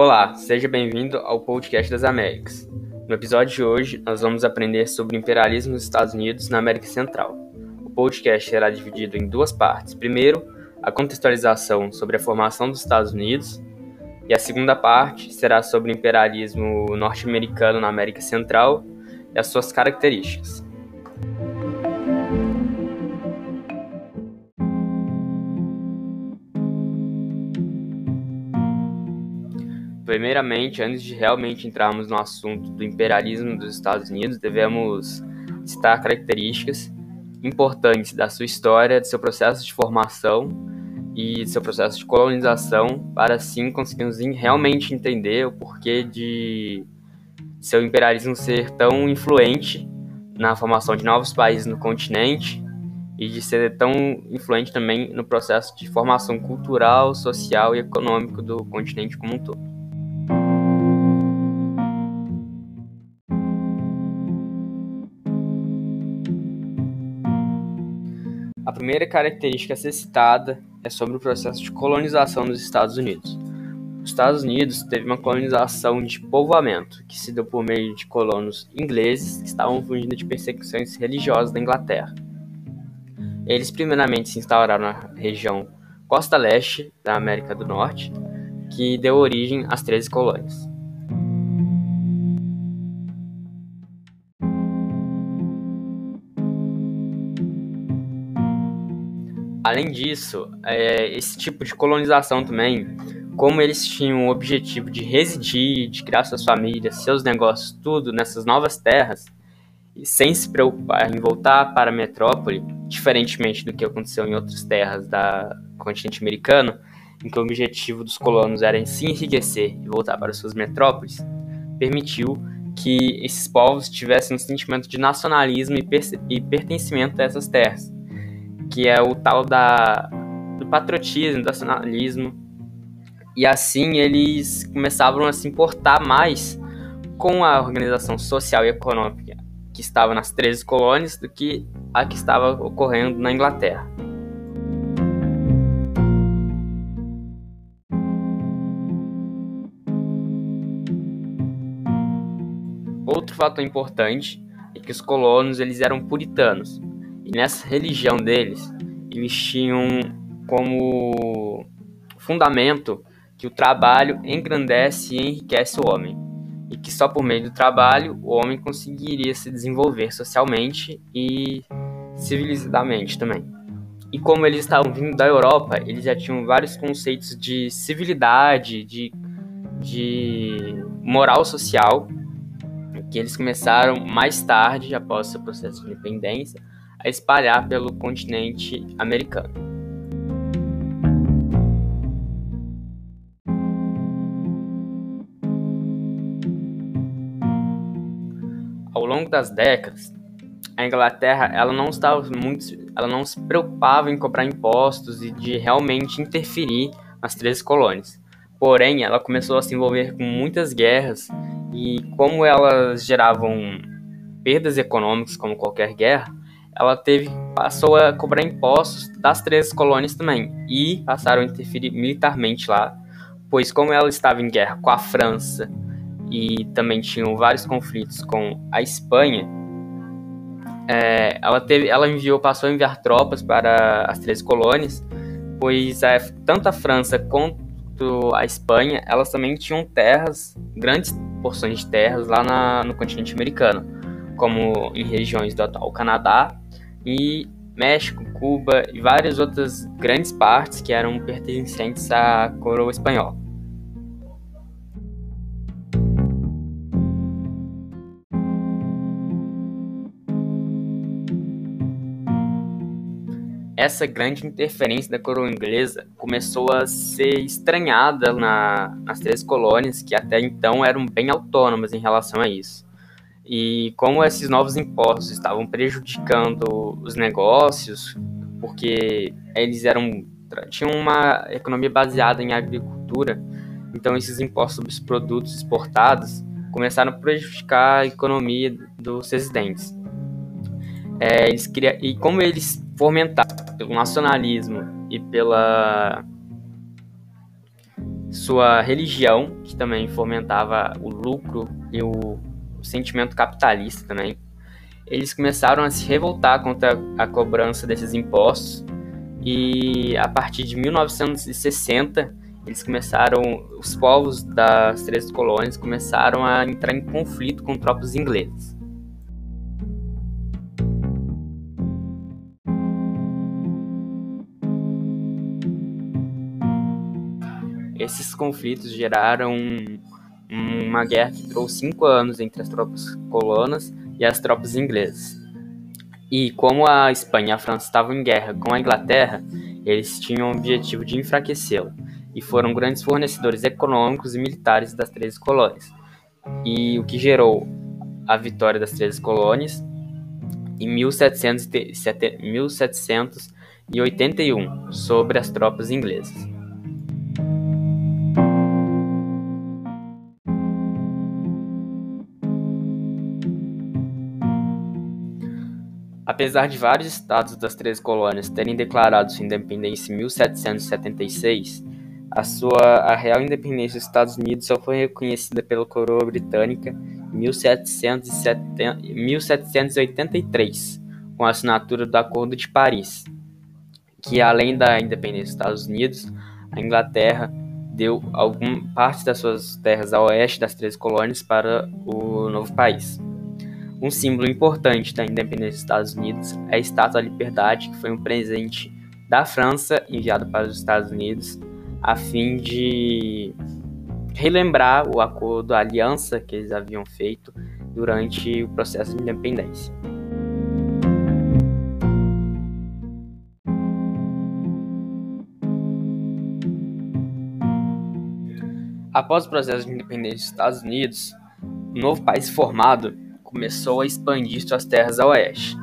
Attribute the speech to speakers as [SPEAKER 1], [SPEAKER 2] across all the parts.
[SPEAKER 1] Olá, seja bem-vindo ao podcast das Américas. No episódio de hoje, nós vamos aprender sobre o imperialismo dos Estados Unidos na América Central. O podcast será dividido em duas partes. Primeiro, a contextualização sobre a formação dos Estados Unidos, e a segunda parte será sobre o imperialismo norte-americano na América Central e as suas características. Primeiramente, antes de realmente entrarmos no assunto do imperialismo dos Estados Unidos, devemos citar características importantes da sua história, de seu processo de formação e de seu processo de colonização, para assim conseguirmos realmente entender o porquê de seu imperialismo ser tão influente na formação de novos países no continente e de ser tão influente também no processo de formação cultural, social e econômico do continente como um todo. Primeira característica a ser citada é sobre o processo de colonização dos Estados Unidos. Os Estados Unidos teve uma colonização de povoamento, que se deu por meio de colonos ingleses que estavam fugindo de perseguições religiosas da Inglaterra. Eles primeiramente se instauraram na região costa leste da América do Norte, que deu origem às 13 colônias. Além disso, é, esse tipo de colonização também, como eles tinham o objetivo de residir, de criar suas famílias, seus negócios, tudo nessas novas terras, sem se preocupar em voltar para a metrópole, diferentemente do que aconteceu em outras terras da continente americano, em que o objetivo dos colonos era em se enriquecer e voltar para suas metrópoles, permitiu que esses povos tivessem um sentimento de nacionalismo e, e pertencimento a essas terras que é o tal da, do patriotismo, do nacionalismo. E assim eles começavam a se importar mais com a organização social e econômica que estava nas 13 colônias do que a que estava ocorrendo na Inglaterra. Outro fator importante é que os colonos eles eram puritanos, e nessa religião deles, eles tinham como fundamento que o trabalho engrandece e enriquece o homem, e que só por meio do trabalho o homem conseguiria se desenvolver socialmente e civilizadamente também. E como eles estavam vindo da Europa, eles já tinham vários conceitos de civilidade, de, de moral social, que eles começaram mais tarde, após seu processo de independência, a espalhar pelo continente americano. Ao longo das décadas, a Inglaterra ela não estava muito, ela não se preocupava em cobrar impostos e de realmente interferir nas três colônias. Porém, ela começou a se envolver com muitas guerras e como elas geravam perdas econômicas como qualquer guerra, ela teve passou a cobrar impostos das três colônias também. E passaram a interferir militarmente lá, pois como ela estava em guerra com a França e também tinham vários conflitos com a Espanha, é, ela teve, ela enviou, passou a enviar tropas para as três colônias, pois é, tanto a França quanto a Espanha, elas também tinham terras, grandes porções de terras lá na, no continente americano, como em regiões do atual Canadá e México, Cuba e várias outras grandes partes que eram pertencentes à coroa espanhola. Essa grande interferência da coroa inglesa começou a ser estranhada na, nas três colônias, que até então eram bem autônomas em relação a isso. E como esses novos impostos estavam prejudicando os negócios, porque eles eram tinham uma economia baseada em agricultura, então esses impostos sobre os produtos exportados começaram a prejudicar a economia dos residentes. É, eles queriam, e como eles fomentaram pelo nacionalismo e pela sua religião, que também fomentava o lucro e o, o sentimento capitalista também, eles começaram a se revoltar contra a cobrança desses impostos e a partir de 1960 eles começaram, os povos das três colônias começaram a entrar em conflito com tropas inglesas. Esses conflitos geraram uma guerra que durou cinco anos entre as tropas colonas e as tropas inglesas. E como a Espanha e a França estavam em guerra com a Inglaterra, eles tinham o objetivo de enfraquecê-la e foram grandes fornecedores econômicos e militares das 13 colônias. E o que gerou a vitória das 13 colônias em 1781 sobre as tropas inglesas. Apesar de vários estados das três colônias terem declarado sua independência em 1776, a sua a real independência dos Estados Unidos só foi reconhecida pela coroa britânica em 1770, 1783, com a assinatura do Acordo de Paris, que além da independência dos Estados Unidos, a Inglaterra deu alguma parte das suas terras a oeste das três colônias para o novo país. Um símbolo importante da independência dos Estados Unidos é a Estátua da Liberdade, que foi um presente da França enviado para os Estados Unidos a fim de relembrar o acordo, a aliança que eles haviam feito durante o processo de independência. Após o processo de independência dos Estados Unidos, o novo país formado começou a expandir suas terras a oeste.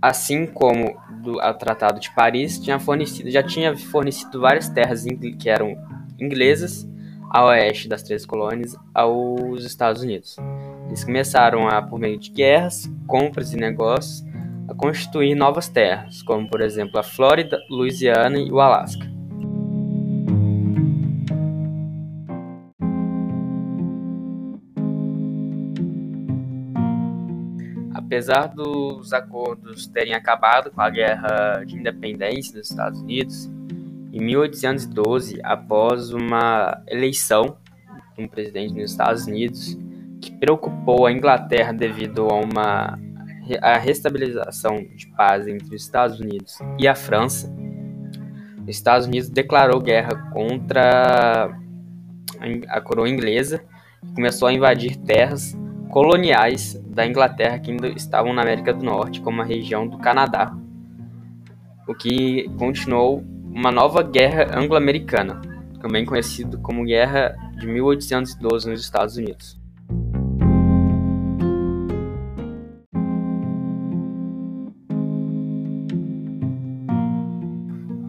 [SPEAKER 1] Assim como o Tratado de Paris tinha fornecido, já tinha fornecido várias terras que eram inglesas a oeste das três colônias aos Estados Unidos. Eles começaram a, por meio de guerras, compras e negócios, a constituir novas terras, como por exemplo a Flórida, Louisiana e o Alasca. Apesar dos acordos terem acabado com a Guerra de Independência dos Estados Unidos, em 1812, após uma eleição de um presidente nos Estados Unidos que preocupou a Inglaterra devido a uma a restabilização de paz entre os Estados Unidos e a França, os Estados Unidos declarou guerra contra a coroa inglesa e começou a invadir terras coloniais da Inglaterra que ainda estavam na América do Norte, como a região do Canadá, o que continuou uma nova guerra anglo-americana, também conhecido como Guerra de 1812 nos Estados Unidos.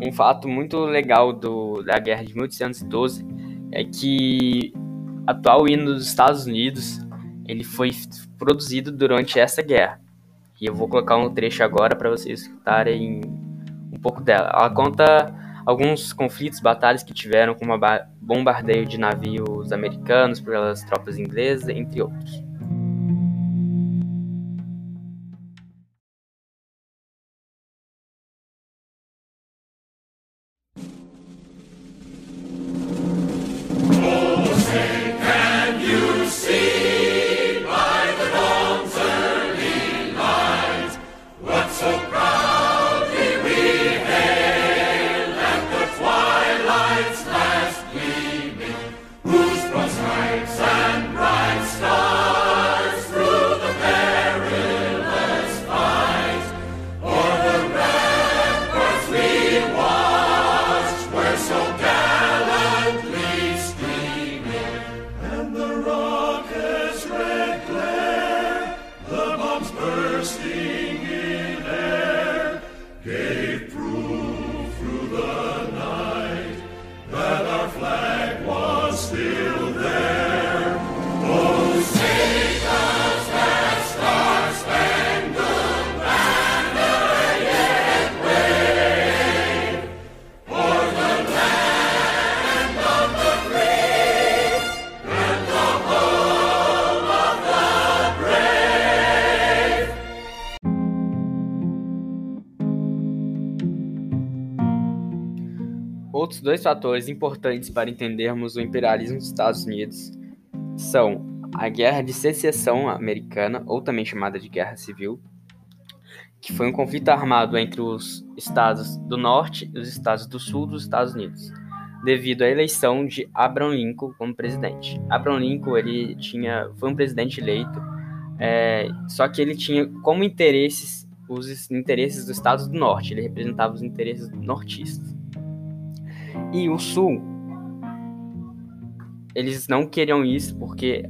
[SPEAKER 1] Um fato muito legal do, da Guerra de 1812 é que atual hino dos Estados Unidos ele foi produzido durante essa guerra. E eu vou colocar um trecho agora para vocês escutarem um pouco dela. Ela conta alguns conflitos, batalhas que tiveram com uma bombardeio de navios americanos pelas tropas inglesas, entre outros. Dois fatores importantes para entendermos o imperialismo dos Estados Unidos são a Guerra de Secessão Americana, ou também chamada de Guerra Civil, que foi um conflito armado entre os estados do norte e os estados do sul dos Estados Unidos, devido à eleição de Abraham Lincoln como presidente. Abraham Lincoln ele tinha foi um presidente eleito, é, só que ele tinha como interesses os interesses dos estados do norte, ele representava os interesses nortistas. E o sul, eles não queriam isso porque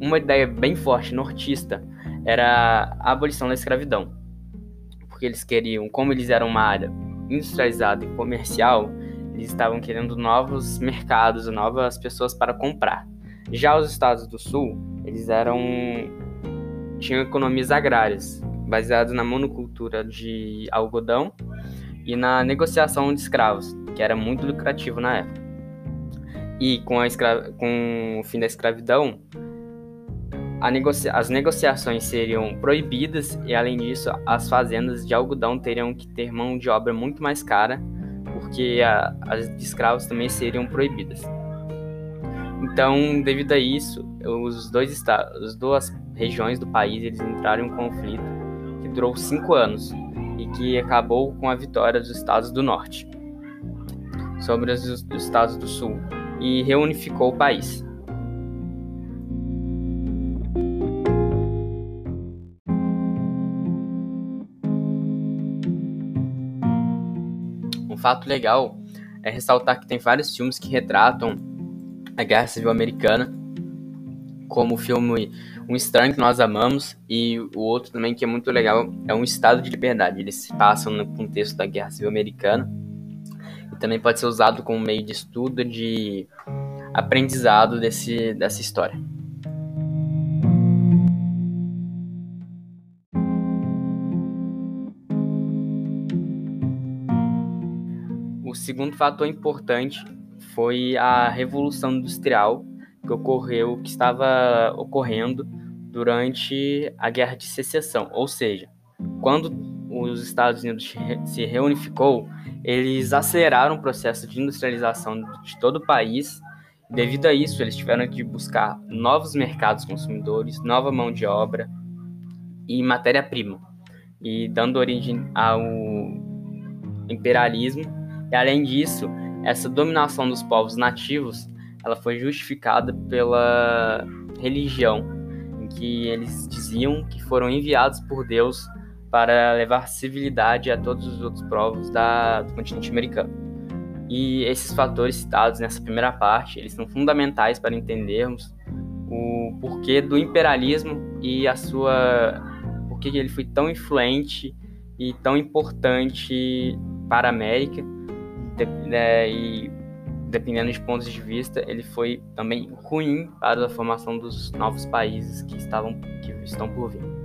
[SPEAKER 1] uma ideia bem forte nortista era a abolição da escravidão. Porque eles queriam, como eles eram uma área industrializada e comercial, eles estavam querendo novos mercados, novas pessoas para comprar. Já os estados do sul, eles eram tinham economias agrárias, baseadas na monocultura de algodão e na negociação de escravos, que era muito lucrativo na época. E com, escra... com o fim da escravidão, negocia... as negociações seriam proibidas e, além disso, as fazendas de algodão teriam que ter mão de obra muito mais cara, porque a... as escravos também seriam proibidas. Então, devido a isso, os dois estados, as duas regiões do país, eles entraram em um conflito que durou cinco anos e que acabou com a vitória dos estados do norte sobre os estados do sul e reunificou o país. Um fato legal é ressaltar que tem vários filmes que retratam a Guerra Civil Americana, como o filme Um Estranho que Nós Amamos e o outro também que é muito legal é Um Estado de Liberdade. Eles se passam no contexto da Guerra Civil Americana também pode ser usado como meio de estudo, de aprendizado desse, dessa história. O segundo fator importante foi a Revolução Industrial que ocorreu, que estava ocorrendo durante a Guerra de Secessão, ou seja, quando os Estados Unidos se reunificou, eles aceleraram o processo de industrialização de todo o país. Devido a isso, eles tiveram que buscar novos mercados consumidores, nova mão de obra e matéria-prima, e dando origem ao imperialismo. E além disso, essa dominação dos povos nativos, ela foi justificada pela religião, em que eles diziam que foram enviados por Deus para levar civilidade a todos os outros povos da, do continente americano. E esses fatores citados nessa primeira parte, eles são fundamentais para entendermos o porquê do imperialismo e a sua porquê ele foi tão influente e tão importante para a América né, e dependendo de pontos de vista, ele foi também ruim para a formação dos novos países que estavam que estão por vir.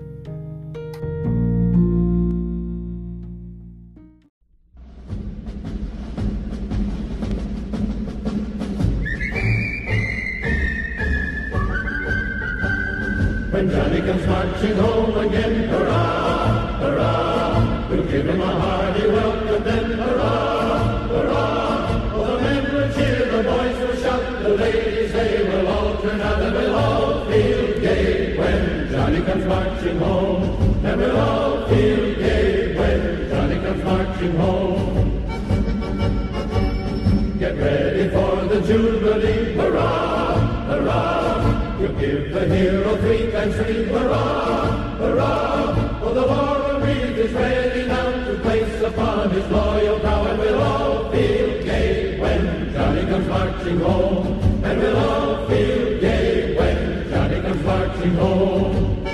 [SPEAKER 1] The hero oh, three times three, hurrah, hurrah. For the war of Reed is ready now to place upon his loyal brow, and we'll all feel gay when Johnny comes marching home. And we'll all feel gay when Johnny comes marching home.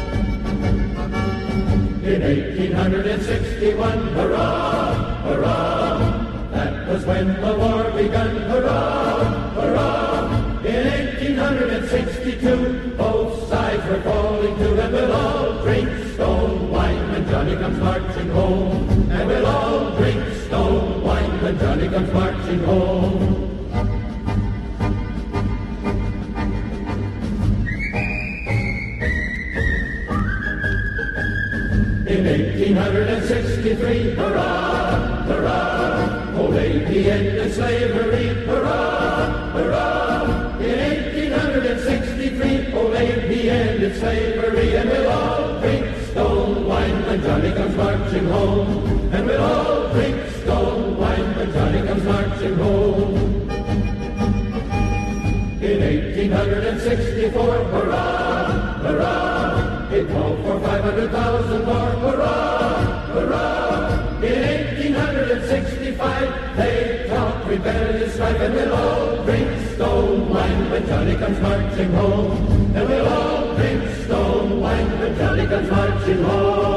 [SPEAKER 1] In 1861, hurrah, hurrah. That was when the war began, hurrah, hurrah. In 1862, both sides were falling to, and we'll all drink stone wine when Johnny comes marching home. And we'll all drink stone wine when Johnny comes marching home. In 1863, hurrah, hurrah, oh, old
[SPEAKER 2] They ended slavery, and we'll all drink stone wine when Johnny comes marching home. And we'll all drink stone wine when Johnny comes marching home. In 1864, hurrah, hurrah, it called for 500,000 more, hurrah, Better is striking, we'll all drink stone wine when Johnny comes marching home. And we'll all drink stone wine when Johnny comes marching home.